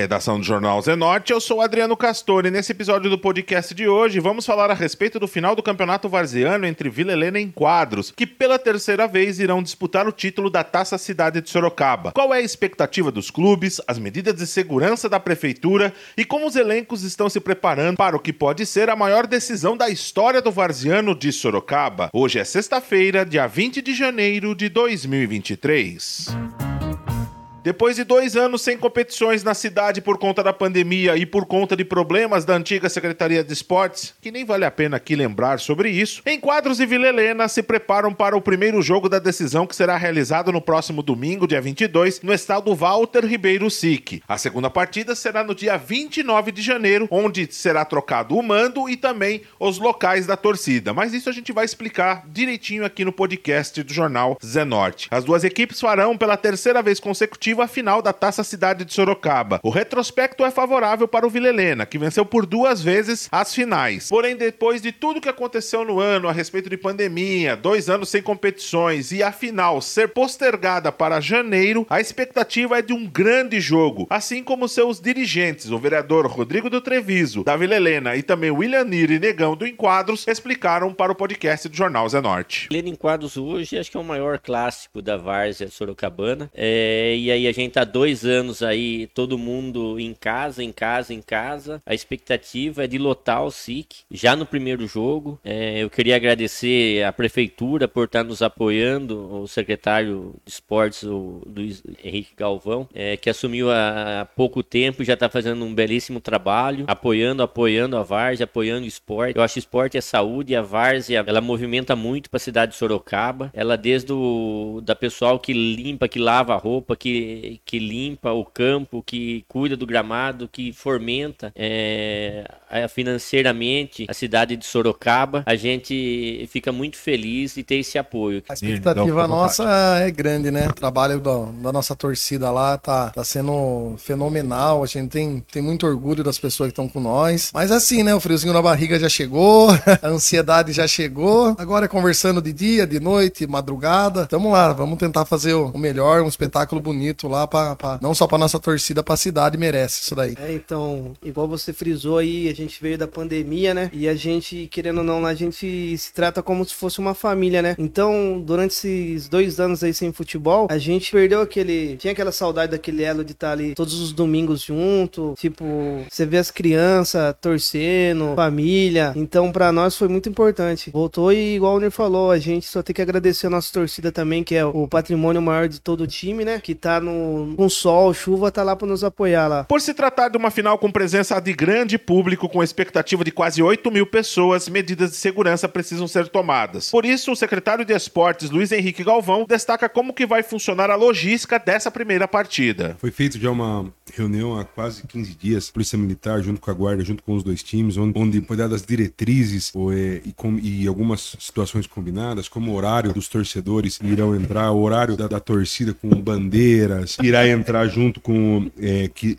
Da redação do Jornal Zenorte, eu sou Adriano Castor e nesse episódio do podcast de hoje vamos falar a respeito do final do Campeonato Varziano entre Vila Helena e Enquadros, que pela terceira vez irão disputar o título da Taça Cidade de Sorocaba. Qual é a expectativa dos clubes, as medidas de segurança da prefeitura e como os elencos estão se preparando para o que pode ser a maior decisão da história do Varziano de Sorocaba? Hoje é sexta-feira, dia 20 de janeiro de 2023. Depois de dois anos sem competições na cidade por conta da pandemia e por conta de problemas da antiga Secretaria de Esportes, que nem vale a pena aqui lembrar sobre isso, Enquadros e Vila Helena se preparam para o primeiro jogo da decisão que será realizado no próximo domingo, dia 22, no estado Walter Ribeiro Sique. A segunda partida será no dia 29 de janeiro, onde será trocado o mando e também os locais da torcida. Mas isso a gente vai explicar direitinho aqui no podcast do jornal Zenorte. As duas equipes farão pela terceira vez consecutiva a final da Taça Cidade de Sorocaba. O retrospecto é favorável para o Vila Helena, que venceu por duas vezes as finais. Porém, depois de tudo que aconteceu no ano a respeito de pandemia, dois anos sem competições e a final ser postergada para janeiro, a expectativa é de um grande jogo, assim como seus dirigentes, o vereador Rodrigo do Treviso, da Vila Helena e também William Nir e Negão do Enquadros, explicaram para o podcast do Jornal Zenorte. Helena Enquadros hoje acho que é o maior clássico da Várzea Sorocabana. É, e aí aí a gente tá dois anos aí, todo mundo em casa, em casa, em casa. A expectativa é de lotar o SIC já no primeiro jogo. É, eu queria agradecer a prefeitura por estar nos apoiando, o secretário de esportes, o Luiz Henrique Galvão, é, que assumiu há pouco tempo e já está fazendo um belíssimo trabalho, apoiando, apoiando a Várzea, apoiando o esporte. Eu acho que esporte é saúde e a Várzea, ela movimenta muito para a cidade de Sorocaba. Ela desde o da pessoal que limpa, que lava a roupa, que que, limpa o campo, que cuida do gramado, que fomenta é, financeiramente a cidade de Sorocaba, a gente fica muito feliz de ter esse apoio. A expectativa nossa é grande, né? O trabalho da, da, nossa torcida lá tá, tá sendo fenomenal. A gente tem, tem muito orgulho das pessoas que estão com nós. Mas assim, né? O friozinho na barriga já chegou, a ansiedade já chegou. Agora é conversando de dia, de noite, madrugada. Tamo lá, vamos tentar fazer o melhor, um espetáculo bonito lá, pra, pra não só pra nossa torcida, pra cidade merece isso daí. É, então, igual você frisou aí, a gente veio da pandemia, né? E a gente, querendo ou não, a gente se trata como se fosse uma família, né? Então, durante esses dois anos aí sem futebol, a gente perdeu aquele. Tinha aquela saudade daquele elo de estar ali todos os domingos junto. Tipo, você vê as crianças torcendo, família. Então, para nós foi muito importante. Voltou e, igual o Ner falou, a gente só tem que agradecer a nossa torcida também, que é o patrimônio maior de todo o time, né? Que tá no, com sol, chuva, tá lá para nos apoiar lá. Por se tratar de uma final com presença de grande público, com expectativa de quase 8 mil pessoas, medidas de segurança precisam ser tomadas. Por isso, o secretário de Esportes, Luiz Henrique Galvão, destaca como que vai funcionar a logística dessa primeira partida. Foi feito já uma reunião há quase 15 dias, Polícia Militar, junto com a Guarda, junto com os dois times, onde, onde foi dadas diretrizes ou, é, e, com, e, algumas situações combinadas, como o horário dos torcedores irão entrar, o horário da, da torcida com bandeira, irá entrar junto com. É, que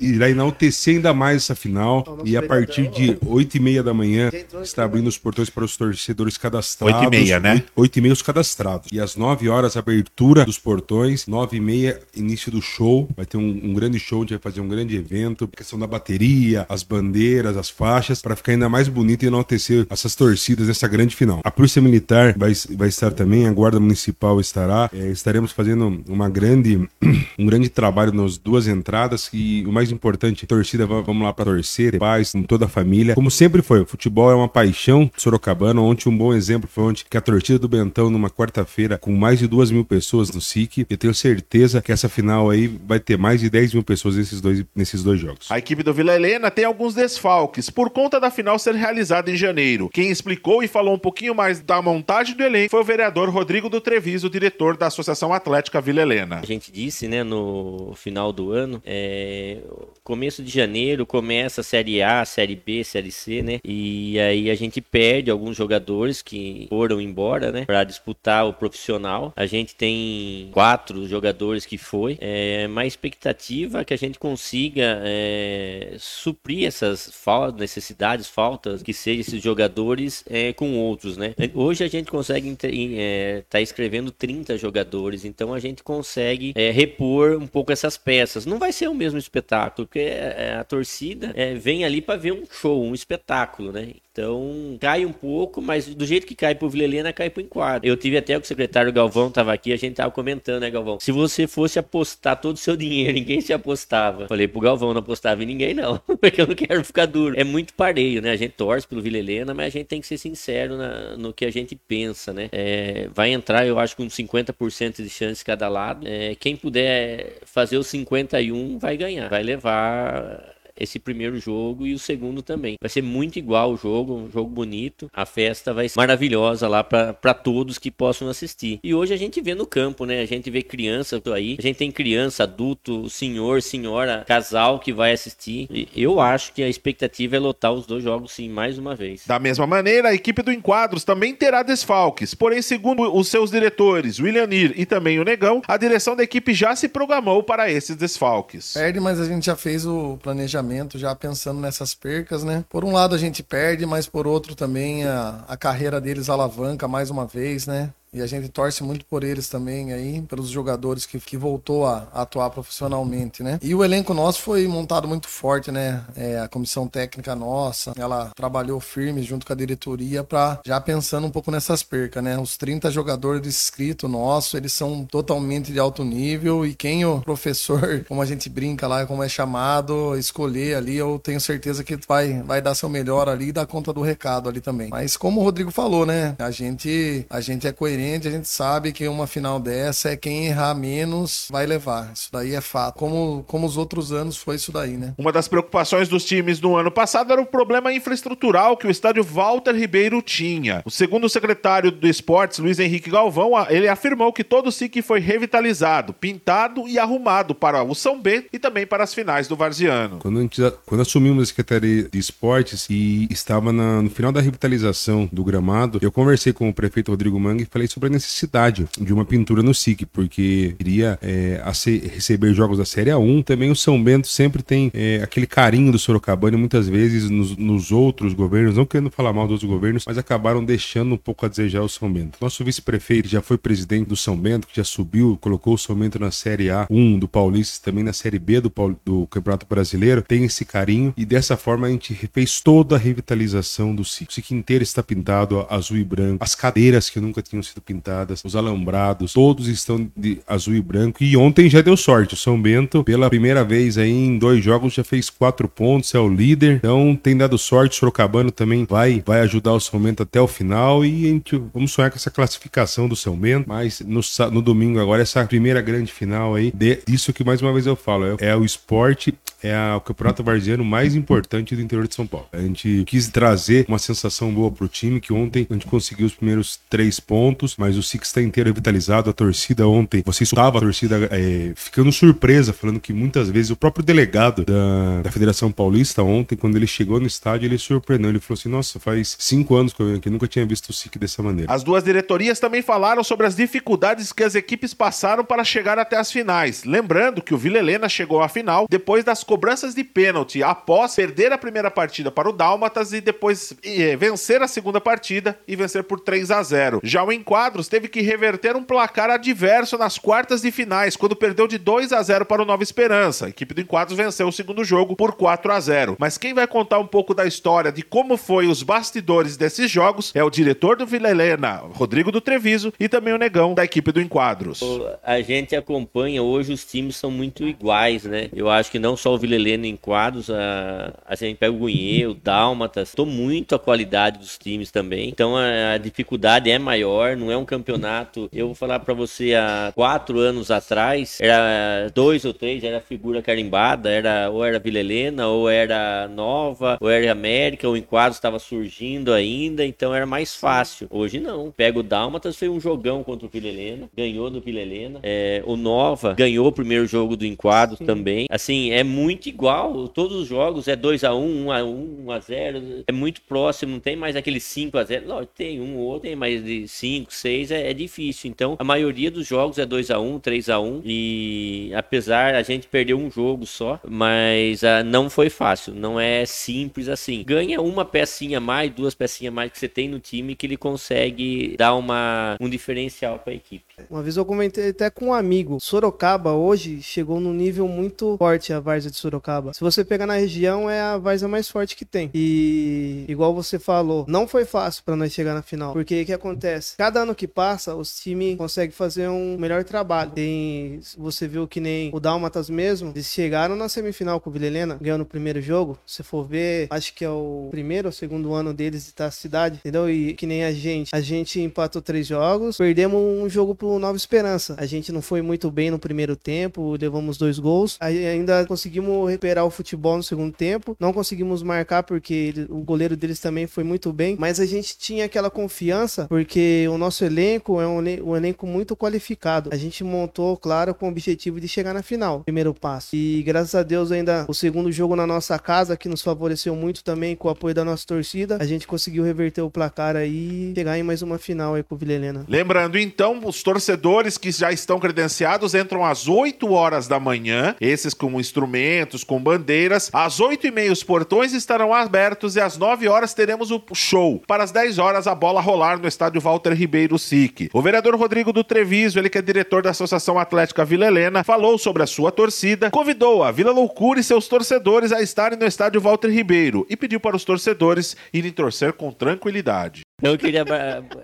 irá enaltecer ainda mais essa final. E a partir de 8 e meia da manhã está abrindo os portões para os torcedores cadastrados. 8 e meia, né? 8 e meia os cadastrados. E às 9 horas, abertura dos portões. 9 e meia, início do show. Vai ter um, um grande show, a gente vai fazer um grande evento. A questão da bateria, as bandeiras, as faixas, para ficar ainda mais bonito e enaltecer essas torcidas nessa grande final. A Polícia Militar vai, vai estar também, a Guarda Municipal estará. É, estaremos fazendo uma grande um grande trabalho nas duas entradas e o mais importante, torcida, vamos lá para torcer, paz, com toda a família. Como sempre foi, o futebol é uma paixão sorocabana. Ontem um bom exemplo foi ontem que a torcida do Bentão, numa quarta-feira, com mais de duas mil pessoas no SIC, eu tenho certeza que essa final aí vai ter mais de 10 mil pessoas nesses dois, nesses dois jogos. A equipe do Vila Helena tem alguns desfalques por conta da final ser realizada em janeiro. Quem explicou e falou um pouquinho mais da montagem do elenco foi o vereador Rodrigo do Treviso, diretor da Associação Atlética Vila Helena. A gente disse né, no final do ano, é, começo de janeiro começa a Série A, Série B, Série C, né? E aí a gente perde alguns jogadores que foram embora, né, para disputar o profissional. A gente tem quatro jogadores que foi, é, mas expectativa é que a gente consiga é, suprir essas faltas, necessidades, faltas que sejam esses jogadores é, com outros, né? Hoje a gente consegue estar é, tá escrevendo 30 jogadores, então a gente consegue é, repor um pouco essas peças. Não vai ser o mesmo espetáculo, porque é, a torcida é, vem ali para ver um show, um espetáculo, né? Então, cai um pouco, mas do jeito que cai pro Vila Helena, cai pro enquadro. Eu tive até o secretário Galvão tava aqui, a gente tava comentando, né, Galvão? Se você fosse apostar todo o seu dinheiro, ninguém se apostava. Falei pro Galvão, não apostava em ninguém, não, porque eu não quero ficar duro. É muito pareio, né? A gente torce pelo Vila Helena, mas a gente tem que ser sincero na, no que a gente pensa, né? É, vai entrar, eu acho, com 50% de chance cada lado. É, quem puder fazer os 51 vai ganhar, vai levar esse primeiro jogo e o segundo também. Vai ser muito igual o jogo, um jogo bonito. A festa vai ser maravilhosa lá para todos que possam assistir. E hoje a gente vê no campo, né? A gente vê criança aí, a gente tem criança, adulto, senhor, senhora, casal que vai assistir. E eu acho que a expectativa é lotar os dois jogos sim mais uma vez. Da mesma maneira, a equipe do Enquadros também terá desfalques. Porém, segundo os seus diretores, William Nir e também o Negão, a direção da equipe já se programou para esses desfalques. Perde, mas a gente já fez o planejamento já pensando nessas percas, né? Por um lado a gente perde, mas por outro também a, a carreira deles alavanca mais uma vez, né? E a gente torce muito por eles também aí, pelos jogadores que, que voltou a, a atuar profissionalmente, né? E o elenco nosso foi montado muito forte, né? É, a comissão técnica nossa, ela trabalhou firme junto com a diretoria para já pensando um pouco nessas percas, né? Os 30 jogadores inscritos nossos, eles são totalmente de alto nível e quem o professor, como a gente brinca lá, como é chamado, escolher ali, eu tenho certeza que vai, vai dar seu melhor ali e dar conta do recado ali também. Mas como o Rodrigo falou, né? A gente, a gente é coerente a gente sabe que uma final dessa é quem errar menos vai levar. Isso daí é fato. Como, como os outros anos foi isso daí, né? Uma das preocupações dos times no ano passado era o problema infraestrutural que o estádio Walter Ribeiro tinha. O segundo secretário do esportes, Luiz Henrique Galvão, ele afirmou que todo o SIC foi revitalizado, pintado e arrumado para o São Bento e também para as finais do Varziano. Quando, a gente, quando assumimos a Secretaria de Esportes e estava na, no final da revitalização do gramado, eu conversei com o prefeito Rodrigo Manga e falei sobre a necessidade de uma pintura no SIC, porque iria é, receber jogos da Série A1. Também o São Bento sempre tem é, aquele carinho do Sorocabana, muitas vezes nos, nos, outros governos, não querendo falar mal dos outros governos, mas acabaram deixando um pouco a desejar o São Bento. Nosso vice-prefeito já foi presidente do São Bento, que já subiu, colocou o São Bento na Série A1 do Paulista, também na Série B do, do Campeonato Brasileiro, tem esse carinho e dessa forma a gente fez toda a revitalização do SIC. O SIC inteiro está pintado azul e branco, as cadeiras que nunca tinham sido pintadas, os alambrados, todos estão de azul e branco. E ontem já deu sorte. O São Bento, pela primeira vez aí em dois jogos, já fez quatro pontos, é o líder. Então tem dado sorte. Sorocabano também vai, vai ajudar o São Bento até o final. E a gente, vamos sonhar com essa classificação do São Bento. Mas no, no domingo agora, essa primeira grande final aí, de, isso que mais uma vez eu falo, é, é o esporte, é a, o campeonato varziano mais importante do interior de São Paulo. A gente quis trazer uma sensação boa pro time, que ontem a gente conseguiu os primeiros três pontos mas o Six está inteiro revitalizado. A torcida ontem, você escutava a torcida é, ficando surpresa, falando que muitas vezes o próprio delegado da, da Federação Paulista ontem, quando ele chegou no estádio, ele surpreendeu. Ele falou assim: Nossa, faz cinco anos que eu, que eu nunca tinha visto o SIC dessa maneira. As duas diretorias também falaram sobre as dificuldades que as equipes passaram para chegar até as finais. Lembrando que o Vila Helena chegou à final depois das cobranças de pênalti, após perder a primeira partida para o Dálmatas e depois eh, vencer a segunda partida e vencer por 3 a 0. Já o Quadros teve que reverter um placar adverso nas quartas de finais, quando perdeu de 2 a 0 para o Nova Esperança. A equipe do Enquadros venceu o segundo jogo por 4 a 0. Mas quem vai contar um pouco da história de como foi os bastidores desses jogos é o diretor do Vila Helena, Rodrigo do Treviso, e também o Negão da equipe do Enquadros. A gente acompanha hoje os times são muito iguais, né? Eu acho que não só o Vila Helena Enquadros, a, a gente pega o Gunhê, o Dálmatas, estou muito a qualidade dos times também. Então a, a dificuldade é maior, não é um campeonato. Eu vou falar para você há quatro anos atrás, era dois ou três, era figura carimbada, era ou era Vila Helena, ou era Nova, ou era América, o Enquadro estava surgindo ainda, então era mais fácil. Hoje não. Pega o Dálmatas, foi um jogão contra o Vila Helena, ganhou do Vila Helena. É, o Nova ganhou o primeiro jogo do Enquadro Sim. também. Assim, é muito igual. Todos os jogos é 2 a 1 um, 1 a 1 1 a 0 É muito próximo, não tem mais aquele 5 a 0 Lógico, tem um ou outro, tem mais de 5, 6 é, é, difícil. Então, a maioria dos jogos é 2 a 1 3 a 1 E apesar a gente perdeu um jogo só, mas uh, não foi fácil. Não é simples assim. Ganha uma pecinha mais, duas pecinhas mais que você tem no time que ele consegue dar uma, um diferencial para a equipe. Uma vez eu comentei até com um amigo. Sorocaba hoje chegou num nível muito forte a Várzea de Sorocaba. Se você pegar na região, é a Várzea mais forte que tem. E igual você falou, não foi fácil para nós chegar na final. Porque o que acontece? Cada ano que passa, os times conseguem fazer um melhor trabalho. Tem, você viu que nem o Dalmatas mesmo, eles chegaram na semifinal com o Vila Helena, ganhando o primeiro jogo. Se for ver, acho que é o primeiro ou segundo ano deles de estar cidade, entendeu? E que nem a gente. A gente empatou três jogos, perdemos um jogo pro Nova Esperança. A gente não foi muito bem no primeiro tempo, levamos dois gols. Aí ainda conseguimos recuperar o futebol no segundo tempo. Não conseguimos marcar porque ele, o goleiro deles também foi muito bem, mas a gente tinha aquela confiança porque o nosso elenco é um, um elenco muito qualificado. A gente montou, claro, com o objetivo de chegar na final, primeiro passo. E graças a Deus ainda o segundo jogo na nossa casa que nos favoreceu muito também com o apoio da nossa torcida, a gente conseguiu reverter o placar aí e chegar em mais uma final aí com o Vila Helena. Lembrando então, os torcedores que já estão credenciados entram às 8 horas da manhã, esses com instrumentos, com bandeiras. Às 8 e meia os portões estarão abertos e às 9 horas teremos o show. Para as 10 horas a bola rolar no estádio Walter Ribeiro Sique. O vereador Rodrigo do Treviso, ele que é diretor da Associação Atlética Vila Helena, falou sobre a sua torcida, convidou a Vila Loucura e seus torcedores a estarem no estádio Walter Ribeiro e pediu para os torcedores irem torcer com tranquilidade. Eu queria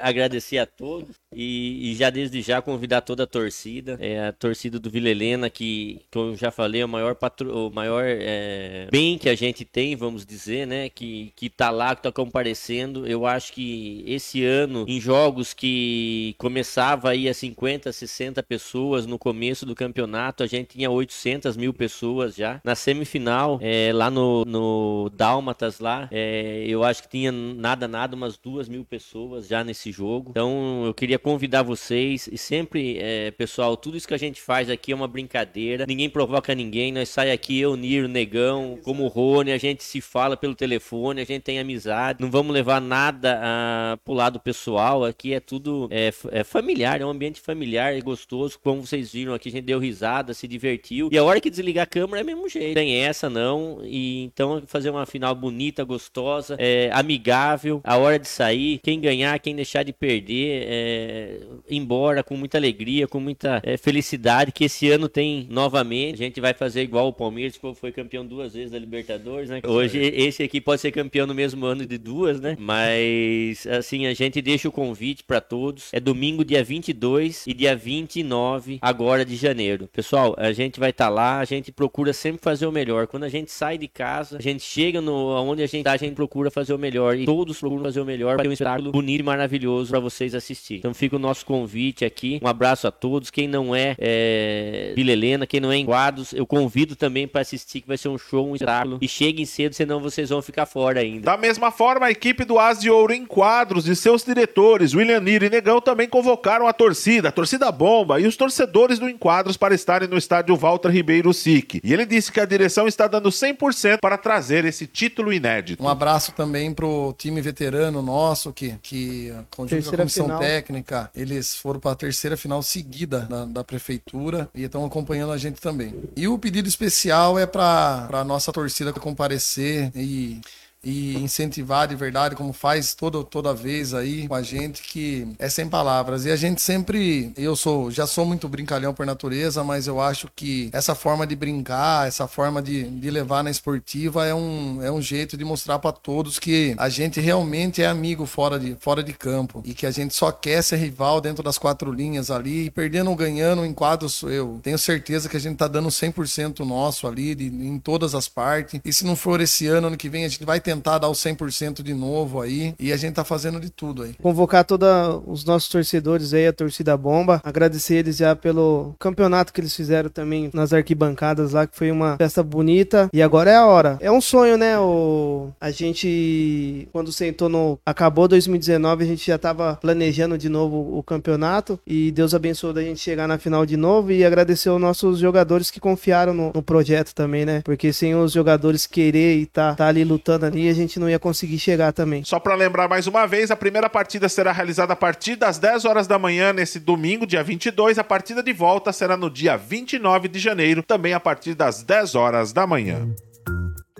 agradecer a todos e, e, já desde já convidar toda a torcida, é, a torcida do Vila Helena, que, como eu já falei, é o maior, patro, o maior é, bem que a gente tem, vamos dizer, né? Que, que tá lá, que tá comparecendo. Eu acho que esse ano, em jogos que começava aí a 50, 60 pessoas no começo do campeonato, a gente tinha 800 mil pessoas já. Na semifinal, é, lá no, no Dálmatas, lá, é, eu acho que tinha nada, nada, umas duas mil pessoas já nesse jogo. Então eu queria convidar vocês e sempre, é, pessoal, tudo isso que a gente faz aqui é uma brincadeira. Ninguém provoca ninguém. Nós sai aqui, eu, Niro, Negão, como o Rony, a gente se fala pelo telefone, a gente tem amizade. Não vamos levar nada a, pro lado pessoal. Aqui é tudo é, é familiar, é um ambiente familiar e gostoso. Como vocês viram aqui, a gente deu risada, se divertiu. E a hora que desligar a câmera é mesmo jeito. Tem essa não. E então fazer uma final bonita, gostosa, é, amigável. A hora de sair quem ganhar, quem deixar de perder, é, embora com muita alegria, com muita é, felicidade, que esse ano tem novamente. A gente vai fazer igual o Palmeiras, que foi campeão duas vezes da Libertadores, né? Hoje esse aqui pode ser campeão no mesmo ano de duas, né? Mas, assim, a gente deixa o convite para todos. É domingo, dia 22 e dia 29, agora de janeiro. Pessoal, a gente vai estar tá lá, a gente procura sempre fazer o melhor. Quando a gente sai de casa, a gente chega no onde a gente tá, a gente procura fazer o melhor. E todos procuram fazer o melhor para ter um espetáculo bonito e maravilhoso para vocês assistir. Então fica o nosso convite aqui. Um abraço a todos. Quem não é, é Vila Helena, quem não é em quadros, eu convido também para assistir, que vai ser um show, um espetáculo. E cheguem cedo, senão vocês vão ficar fora ainda. Da mesma forma, a equipe do As de Ouro em quadros e seus diretores, William Niro e Negão, também convocaram a torcida, a torcida bomba e os torcedores do Enquadros para estarem no estádio Walter Ribeiro Sique. E ele disse que a direção está dando 100% para trazer esse título inédito. Um abraço também pro time veterano nosso nosso que, que conjunto com a comissão final. técnica, eles foram para a terceira final seguida da, da prefeitura e estão acompanhando a gente também. E o pedido especial é para a nossa torcida comparecer e e incentivar de verdade, como faz toda, toda vez aí com a gente, que é sem palavras. E a gente sempre, eu sou, já sou muito brincalhão por natureza, mas eu acho que essa forma de brincar, essa forma de, de levar na esportiva é um, é um jeito de mostrar para todos que a gente realmente é amigo fora de, fora de campo e que a gente só quer ser rival dentro das quatro linhas ali, e perdendo ou ganhando em quadros, eu tenho certeza que a gente tá dando 100% nosso ali, de, em todas as partes. E se não for esse ano, ano que vem, a gente vai tentar dar o 100% de novo aí. E a gente tá fazendo de tudo aí. Convocar todos os nossos torcedores aí, a torcida bomba. Agradecer eles já pelo campeonato que eles fizeram também nas arquibancadas lá, que foi uma festa bonita. E agora é a hora. É um sonho, né? O... A gente, quando sentou no. Acabou 2019, a gente já tava planejando de novo o campeonato. E Deus abençoou da gente chegar na final de novo. E agradecer aos nossos jogadores que confiaram no, no projeto também, né? Porque sem os jogadores querer e tá, tá ali lutando ali e a gente não ia conseguir chegar também. Só para lembrar mais uma vez, a primeira partida será realizada a partir das 10 horas da manhã nesse domingo, dia 22. A partida de volta será no dia 29 de janeiro, também a partir das 10 horas da manhã.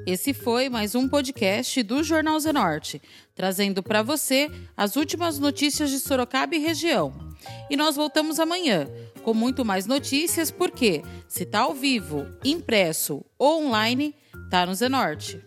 Esse foi mais um podcast do Jornal Zenorte, trazendo para você as últimas notícias de Sorocaba e região. E nós voltamos amanhã com muito mais notícias, porque se tá ao vivo, impresso ou online, tá no Zenorte.